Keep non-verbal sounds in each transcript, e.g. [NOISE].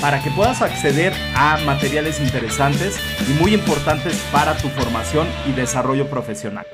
para que puedas acceder a materiales interesantes y muy importantes para tu formación y desarrollo profesional.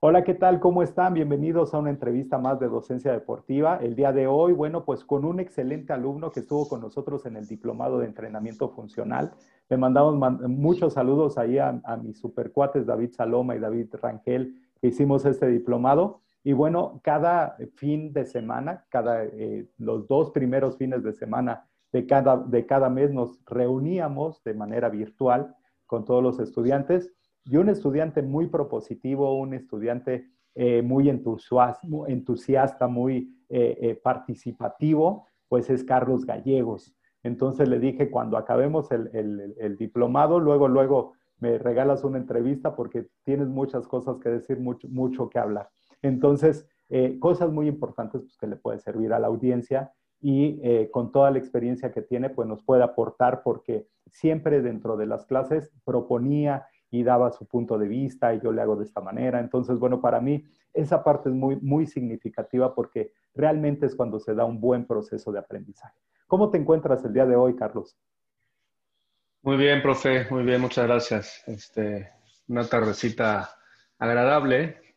Hola, ¿qué tal? ¿Cómo están? Bienvenidos a una entrevista más de Docencia Deportiva. El día de hoy, bueno, pues con un excelente alumno que estuvo con nosotros en el Diplomado de Entrenamiento Funcional. Le mandamos muchos saludos ahí a, mis supercuates David Saloma y David Rangel que hicimos este diplomado. Y bueno, cada fin de semana, cada, eh, los dos primeros fines de semana de cada, de cada mes nos reuníamos de manera virtual con todos los estudiantes y un estudiante muy propositivo, un estudiante eh, muy entusiasta, muy eh, eh, participativo, pues es Carlos Gallegos. Entonces le dije, cuando acabemos el, diplomado, luego, luego me regalas una entrevista porque tienes muchas cosas que decir, mucho, mucho que hablar. Entonces, cosas muy importantes pues, que le puede servir a la audiencia y con toda la experiencia que tiene, pues nos puede aportar porque siempre dentro de las clases proponía y daba su punto de vista y yo le hago de esta manera. Entonces, bueno, para mí esa parte es muy, muy significativa porque realmente es cuando se da un buen proceso de aprendizaje. ¿Cómo te encuentras el día de hoy, Carlos? Muy bien, profe, muy bien, muchas gracias. Este, una tardecita agradable.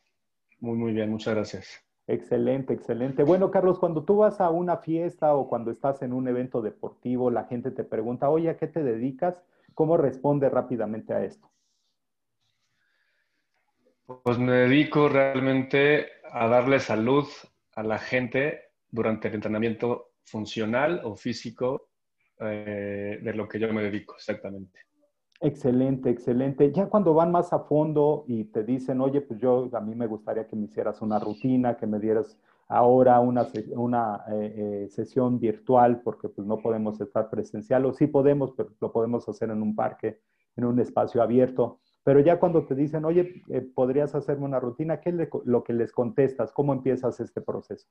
Muy, muy bien, muchas gracias. Excelente, excelente. Bueno, Carlos, cuando tú vas a una fiesta o cuando estás en un evento deportivo, la gente te pregunta, oye, ¿a qué te dedicas? ¿Cómo responde rápidamente a esto? Pues me dedico realmente a darle salud a la gente durante el entrenamiento funcional o físico eh, de lo que yo me dedico exactamente. Excelente, excelente. Ya cuando van más a fondo y te dicen, oye, pues yo a mí me gustaría que me hicieras una rutina, que me dieras ahora una, una eh, eh, sesión virtual, porque pues no podemos estar presencial, o sí podemos, pero lo podemos hacer en un parque, en un espacio abierto. Pero ya cuando te dicen, oye, eh, ¿podrías hacerme una rutina? ¿Qué es lo que les contestas? ¿Cómo empiezas este proceso?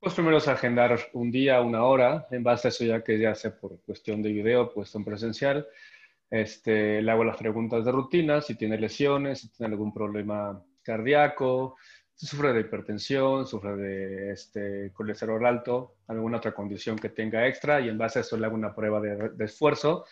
Pues primero es agendar un día, una hora, en base a eso ya que ya sea por cuestión de video, puesto en presencial. Este, le hago las preguntas de rutina, si tiene lesiones, si tiene algún problema cardíaco, si sufre de hipertensión, sufre de este, colesterol alto, alguna otra condición que tenga extra, y en base a eso le hago una prueba de, de esfuerzo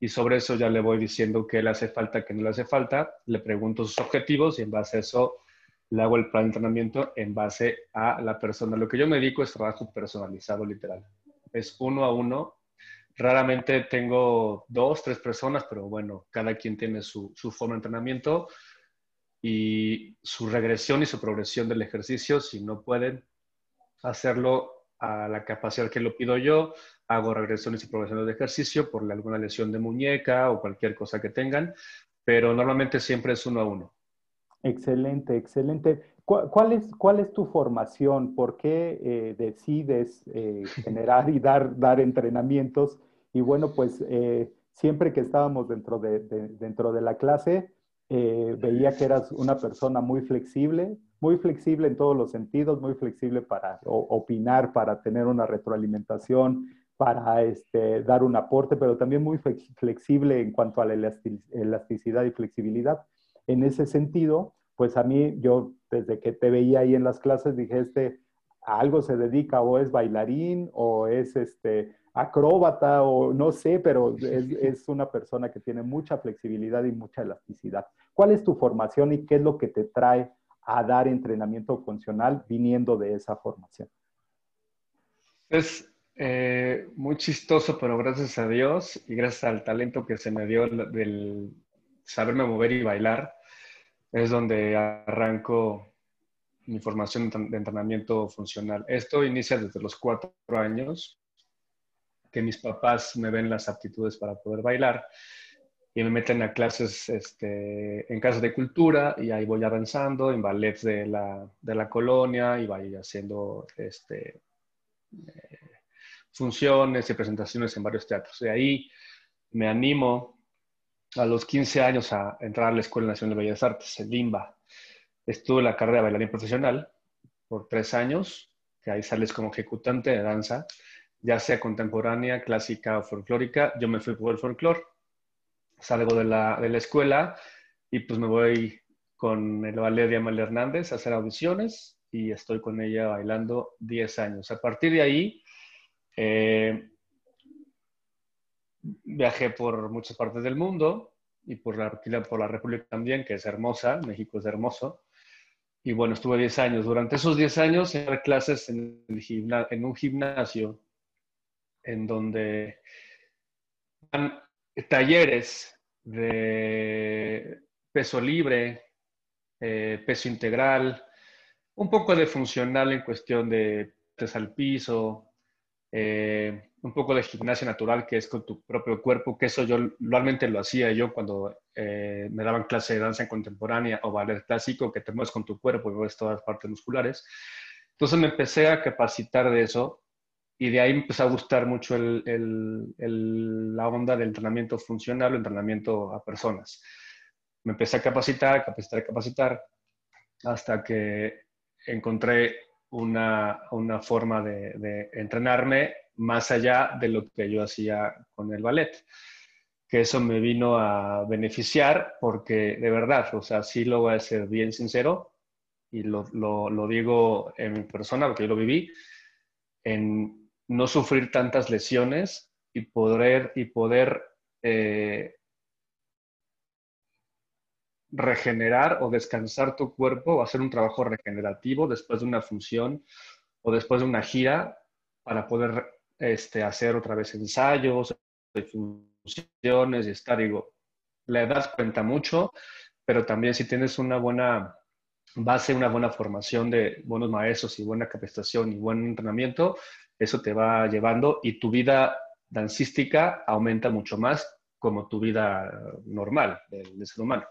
y sobre eso ya le voy diciendo qué le hace falta, qué no le hace falta, le pregunto sus objetivos y en base a eso le hago el plan de entrenamiento en base a la persona. Lo que yo me dedico es trabajo personalizado literal. Es uno a uno. Raramente tengo dos, tres personas, pero bueno, cada quien tiene su, forma de entrenamiento y su regresión y su progresión del ejercicio. Si no pueden hacerlo a la capacidad que lo pido yo, hago regresiones y progresiones de ejercicio por alguna lesión de muñeca o cualquier cosa que tengan, pero normalmente siempre es uno a uno. Excelente, excelente. ¿Cuál es, cuál es tu formación? ¿Por qué eh, decides eh, [LAUGHS] generar y dar, dar entrenamientos? Y bueno, pues eh, siempre que estábamos dentro de, dentro de la clase, veía que eras una persona muy flexible, muy flexible en todos los sentidos, muy flexible para opinar, para tener una retroalimentación, para este, dar un aporte, pero también muy flexible en cuanto a la elasticidad y flexibilidad. En ese sentido, pues a mí, yo desde que te veía ahí en las clases, dije, este, a algo se dedica o es bailarín o es este, acróbata o no sé, pero es, es, una persona que tiene mucha flexibilidad y mucha elasticidad. ¿Cuál es tu formación y qué es lo que te trae a dar entrenamiento funcional viniendo de esa formación? Es eh, muy chistoso, pero gracias a Dios y gracias al talento que se me dio del saberme mover y bailar, es donde arranco mi formación de entrenamiento funcional. Esto inicia desde los cuatro años, que mis papás me ven las aptitudes para poder bailar. y me meten a clases este, en casas de cultura y ahí voy avanzando en ballets de la, de la colonia y voy haciendo este, eh, funciones y presentaciones en varios teatros. De ahí me animo a los 15 años a entrar a la Escuela Nacional de Bellas Artes, en LIMBA. Estuve en la carrera de bailarín profesional por tres años, que ahí sales como ejecutante de danza, ya sea contemporánea, clásica o folclórica. Yo me fui por el folclore salgo de la, de la escuela y pues me voy con el ballet de Hernández a hacer audiciones y estoy con ella bailando 10 años. A partir de ahí, eh, viajé por muchas partes del mundo y por la, por la República también, que es hermosa, México es hermoso. Y bueno, estuve 10 años. Durante esos 10 años, hice clases en, en un gimnasio en donde talleres de peso libre, eh, peso integral, un poco de funcional en cuestión de al piso, eh, un poco de gimnasia natural que es con tu propio cuerpo, que eso yo normalmente lo hacía yo cuando eh, me daban clase de danza contemporánea o ballet clásico, que te mueves con tu cuerpo y mueves todas las partes musculares. Entonces me empecé a capacitar de eso y de ahí me empezó a gustar mucho la onda del entrenamiento funcional o entrenamiento a personas. Me empecé a capacitar, capacitar, capacitar, hasta que encontré una, forma de, entrenarme más allá de lo que yo hacía con el ballet. Que eso me vino a beneficiar porque de verdad, o sea, sí lo voy a ser bien sincero y lo, lo digo en mi persona porque yo lo viví. En, no sufrir tantas lesiones y poder, y poder eh, regenerar o descansar tu cuerpo o hacer un trabajo regenerativo después de una función o después de una gira para poder este, hacer otra vez ensayos, funciones y estar, digo, la edad cuenta mucho, pero también si tienes una buena base, una buena formación de buenos maestros y buena capacitación y buen entrenamiento, eso te va llevando y tu vida dancística aumenta mucho más como tu vida normal del, ser humano.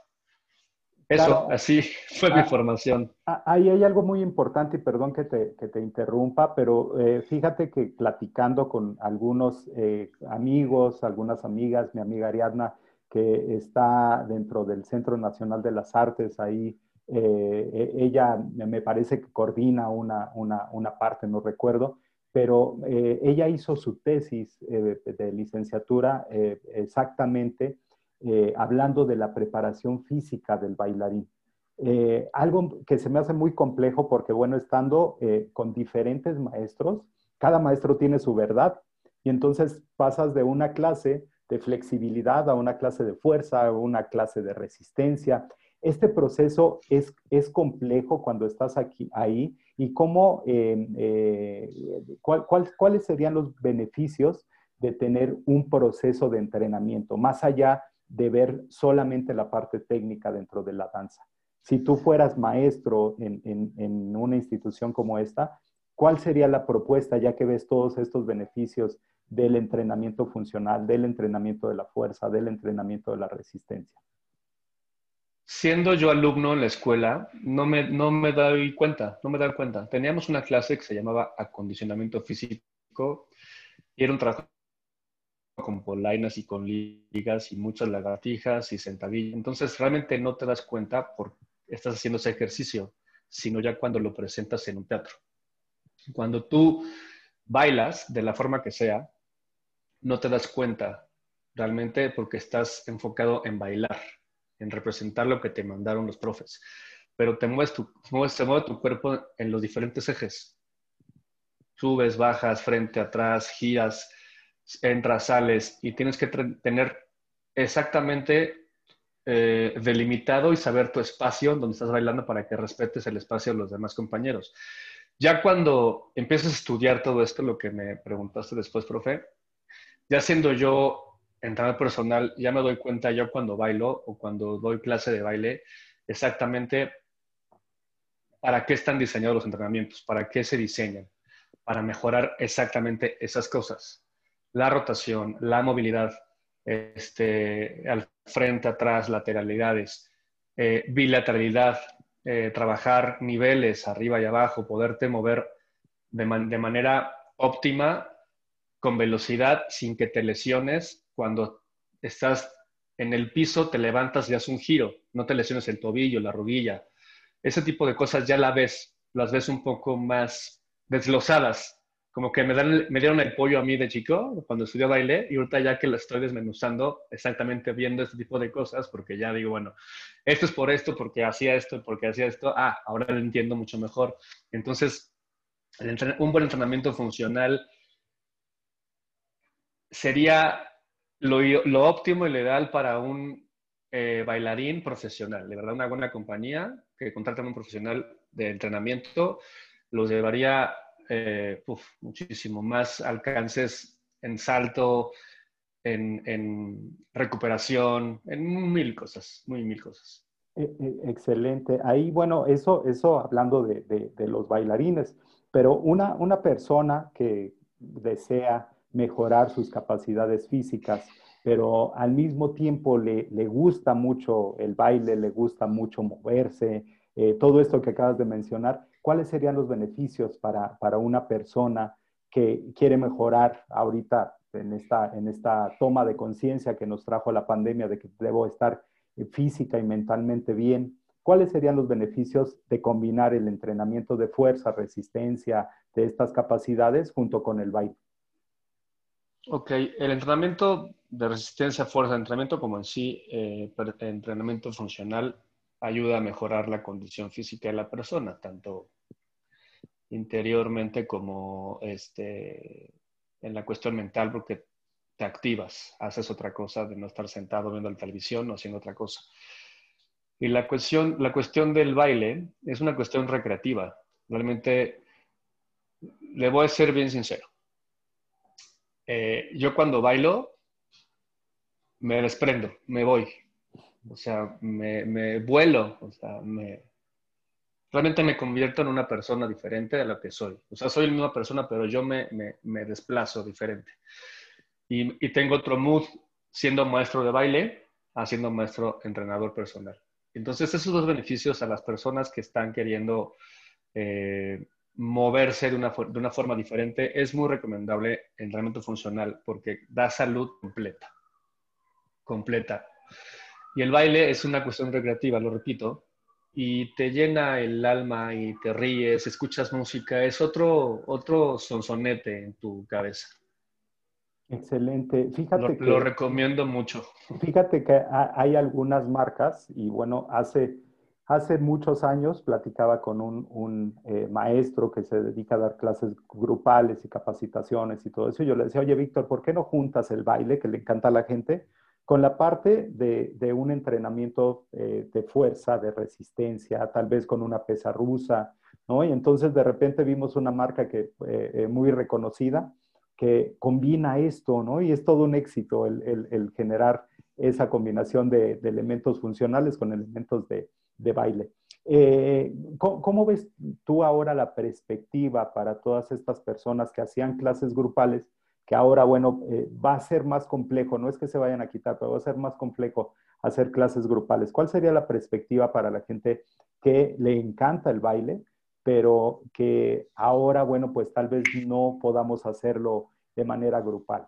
Eso, así [LAUGHS] fue mi ah, formación. Ah, ahí hay algo muy importante, y perdón que te, que te interrumpa, pero eh, fíjate que platicando con algunos eh, amigos, algunas amigas, mi amiga Ariadna, que está dentro del Centro Nacional de las Artes, ahí eh, e, ella me parece que coordina una, una, una parte, no recuerdo, pero ella hizo su tesis de licenciatura eh, hablando de la preparación física del bailarín. algo que se me hace muy complejo porque, bueno, estando con diferentes maestros, cada maestro tiene su verdad y entonces pasas de una clase de flexibilidad a una clase de fuerza, a una clase de resistencia. Este proceso es, es complejo cuando estás aquí, ahí y cómo, eh, eh, cuáles serían los beneficios de tener un proceso de entrenamiento, más allá de ver solamente la parte técnica dentro de la danza. Si tú fueras maestro en, en una institución como esta, ¿cuál sería la propuesta ya que ves todos estos beneficios del entrenamiento funcional, del entrenamiento de la fuerza, del entrenamiento de la resistencia? siendo yo alumno en la escuela, no me, no me doy cuenta, no me doy cuenta. Teníamos una clase que se llamaba acondicionamiento físico y era un trabajo con polainas y con ligas y muchas lagartijas y sentadillas. Entonces realmente no te das cuenta por estás haciendo ese ejercicio, sino ya cuando lo presentas en un teatro. Cuando tú bailas de la forma que sea, no te das cuenta realmente porque estás enfocado en bailar en representar lo que te mandaron los profes. Pero te mueves tu, mueve tu cuerpo en los diferentes ejes. Subes, bajas, frente, atrás, giras, entras, sales y tienes que tener exactamente eh, delimitado y saber tu espacio donde estás bailando para que respetes el espacio de los demás compañeros. Ya cuando empiezas a estudiar todo esto, lo que me preguntaste después, profe, ya siendo yo entrenador personal, ya me doy cuenta yo cuando bailo o cuando doy clase de baile exactamente para qué están diseñados los entrenamientos, para qué se diseñan, para mejorar exactamente esas cosas. La rotación, la movilidad. este, al frente, atrás, lateralidades, eh, bilateralidad, eh, trabajar niveles arriba y abajo, poderte mover de, manera óptima, con velocidad, sin que te lesiones. Cuando estás en el piso, te levantas y haces un giro, no te lesiones el tobillo, la rodilla. Ese tipo de cosas ya la ves, las ves un poco más desglosadas como que me, dieron el pollo a mí de chico cuando estudié baile y ahorita ya que lo estoy desmenuzando, exactamente viendo este tipo de cosas, porque ya digo, bueno, esto es por esto, porque hacía esto, porque hacía esto, ah, ahora lo entiendo mucho mejor. Entonces, un buen entrenamiento funcional sería lo, lo óptimo y lo ideal para un eh, bailarín profesional, de verdad, una buena compañía que contrata a un profesional de entrenamiento, los llevaría eh, muchísimo más alcances en salto, en, recuperación, en mil cosas, muy mil cosas. E, e, excelente. Ahí, bueno, eso, eso hablando de, los bailarines, pero una, una persona que desea mejorar sus capacidades físicas, pero al mismo tiempo le, le gusta mucho el baile, le gusta mucho moverse, eh, todo esto que acabas de mencionar, ¿cuáles serían los beneficios para, para una persona que quiere mejorar ahorita en esta, en esta toma de conciencia que nos trajo la pandemia de que debo estar física y mentalmente bien? ¿Cuáles serían los beneficios de combinar el entrenamiento de fuerza, resistencia, de estas capacidades junto con el baile? Ok, el entrenamiento de resistencia, fuerza, entrenamiento como en sí, eh, entrenamiento funcional, ayuda a mejorar la condición física de la persona, tanto interiormente como este, en la cuestión mental, porque te activas, haces otra cosa de no estar sentado viendo la televisión o haciendo otra cosa. Y la cuestión, la cuestión del baile es una cuestión recreativa. Realmente, le voy a ser bien sincero. Eh, yo cuando bailo, me desprendo, me voy, o sea, me, vuelo, o sea, me, realmente me convierto en una persona diferente de la que soy. O sea, soy la misma persona, pero yo me, me, desplazo diferente. Y, y, tengo otro mood siendo maestro de baile a siendo maestro entrenador personal. Entonces, esos dos beneficios a las personas que están queriendo eh, moverse de una, de una forma diferente, es muy recomendable el entrenamiento funcional porque da salud completa. Completa. Y el baile es una cuestión recreativa, lo repito, y te llena el alma y te ríes, escuchas música, es otro, otro sonsonete en tu cabeza. Excelente. Fíjate lo, que, lo recomiendo mucho. Fíjate que hay algunas marcas y bueno, hace, hace muchos años platicaba con un, un eh, maestro que se dedica a dar clases grupales y capacitaciones y todo eso. Yo le decía, oye, Víctor, ¿por qué no juntas el baile que le encanta a la gente? Con la parte de, un entrenamiento eh, de fuerza, de resistencia, tal vez con una pesa rusa, ¿no? Y entonces de repente vimos una marca que eh, eh, muy reconocida que combina esto, ¿no? Y es todo un éxito el, generar esa combinación de, elementos funcionales con elementos de, baile. ¿cómo, ves tú ahora la perspectiva para todas estas personas que hacían clases grupales que ahora, bueno, eh, va a ser más complejo, no es que se vayan a quitar, pero va a ser más complejo hacer clases grupales. ¿Cuál sería la perspectiva para la gente que le encanta el baile, pero que ahora, bueno, pues tal vez no podamos hacerlo de manera grupal?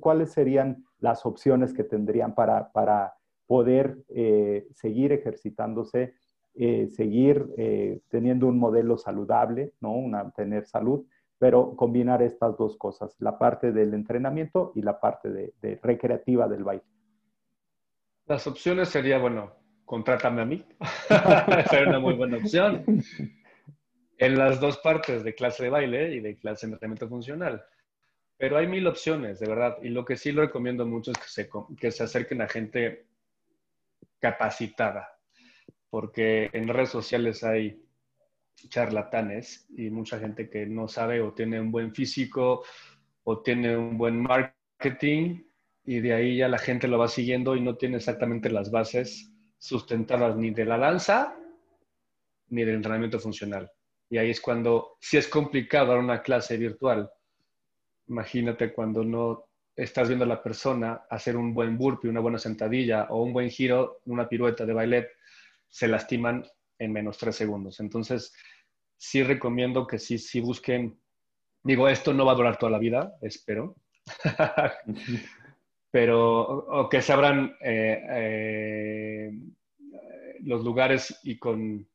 ¿Cuáles serían las opciones que tendrían para, para poder eh, seguir ejercitándose, eh, seguir teniendo un modelo saludable, ¿no? Una, tener salud, pero combinar estas dos cosas, la parte del entrenamiento y la parte de, recreativa del baile. Las opciones sería, bueno, contrátame a mí, [LAUGHS] sería una muy buena opción. En las dos partes de clase de baile y de clase de entrenamiento funcional. Pero hay mil opciones, de verdad. Y lo que sí lo recomiendo mucho es que se, que se acerquen a gente capacitada, porque en redes sociales hay charlatanes y mucha gente que no sabe o tiene un buen físico o tiene un buen marketing y de ahí ya la gente lo va siguiendo y no tiene exactamente las bases sustentadas ni de la danza ni del entrenamiento funcional. Y ahí es cuando, si es complicado dar una clase virtual, imagínate cuando no estás viendo a la persona hacer un buen burpee, una buena sentadilla o un buen giro, una pirueta de ballet, se lastiman en menos tres segundos. Entonces, sí recomiendo que sí, sí busquen, digo, esto no va a durar toda la vida, espero, [LAUGHS] pero o, que se abran eh, eh, los lugares y con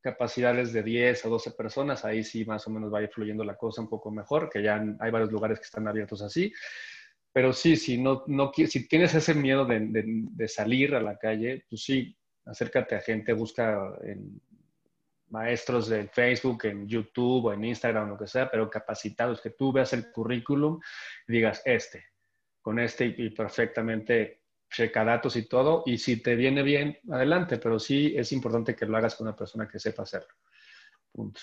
capacidades de 10 o 12 personas, ahí sí más o menos va a ir fluyendo la cosa un poco mejor, que ya hay varios lugares que están abiertos así. Pero sí, si, no, no, si tienes ese miedo de, de, salir a la calle, pues sí, acércate a gente, busca en maestros de Facebook, en YouTube o en Instagram, lo que sea, pero capacitados, que tú veas el currículum y digas, este, con este y perfectamente checa datos y todo, y si te viene bien, adelante, pero sí es importante que lo hagas con una persona que sepa hacerlo. Punto.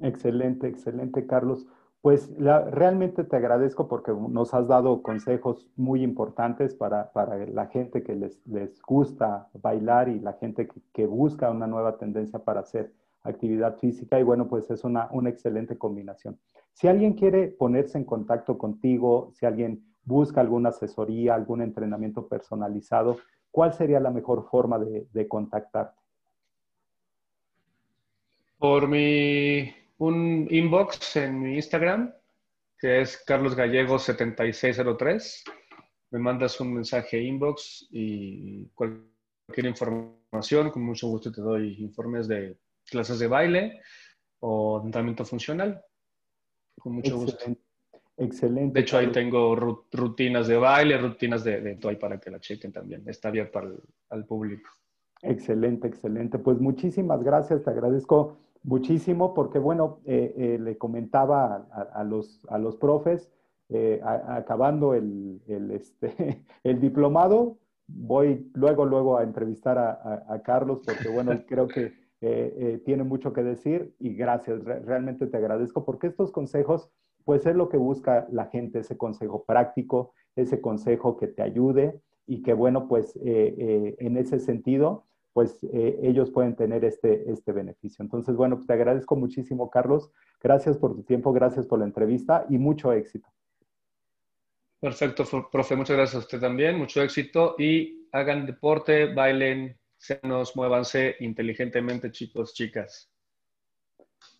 Excelente, excelente, Carlos. Pues realmente te agradezco porque nos has dado consejos muy importantes para, para la gente que les, les, gusta bailar y la gente que, busca una nueva tendencia para hacer actividad física y bueno, pues es una, una excelente combinación. Si alguien quiere ponerse en contacto contigo, si alguien busca alguna asesoría, algún entrenamiento personalizado, ¿cuál sería la mejor forma de, contactarte? Por mi, un inbox en mi Instagram, que es Carlos Gallego 7603. Me mandas un mensaje inbox y cualquier información, con mucho gusto te doy informes de clases de baile o entrenamiento funcional. Con mucho gusto. Excelente. De hecho, ahí tengo rutinas de baile, rutinas de, de toy para que la chequen también. Está abierto al, público. Excelente, excelente. Pues muchísimas gracias, te agradezco muchísimo porque, bueno, eh, eh, le comentaba a, los, a los profes, eh, acabando el, el, este, [LAUGHS] el diplomado, voy luego, luego a entrevistar a, Carlos porque, bueno, creo que [LAUGHS] tiene mucho que decir y gracias, realmente te agradezco porque estos consejos pues es lo que busca la gente, ese consejo práctico, ese consejo que te ayude y que bueno, pues en ese sentido, pues eh, ellos pueden tener este, este beneficio. Entonces, bueno, pues te agradezco muchísimo, Carlos. Gracias por tu tiempo, gracias por la entrevista y mucho éxito. Perfecto, profe. Muchas gracias a usted también. Mucho éxito y hagan deporte, bailen, senos, muévanse inteligentemente, chicos, chicas.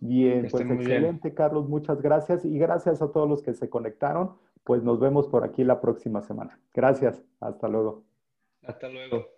Bien, pues excelente, Carlos, muchas gracias y gracias a todos los que se conectaron. Pues nos vemos por aquí la próxima semana. Gracias, hasta luego. Hasta luego.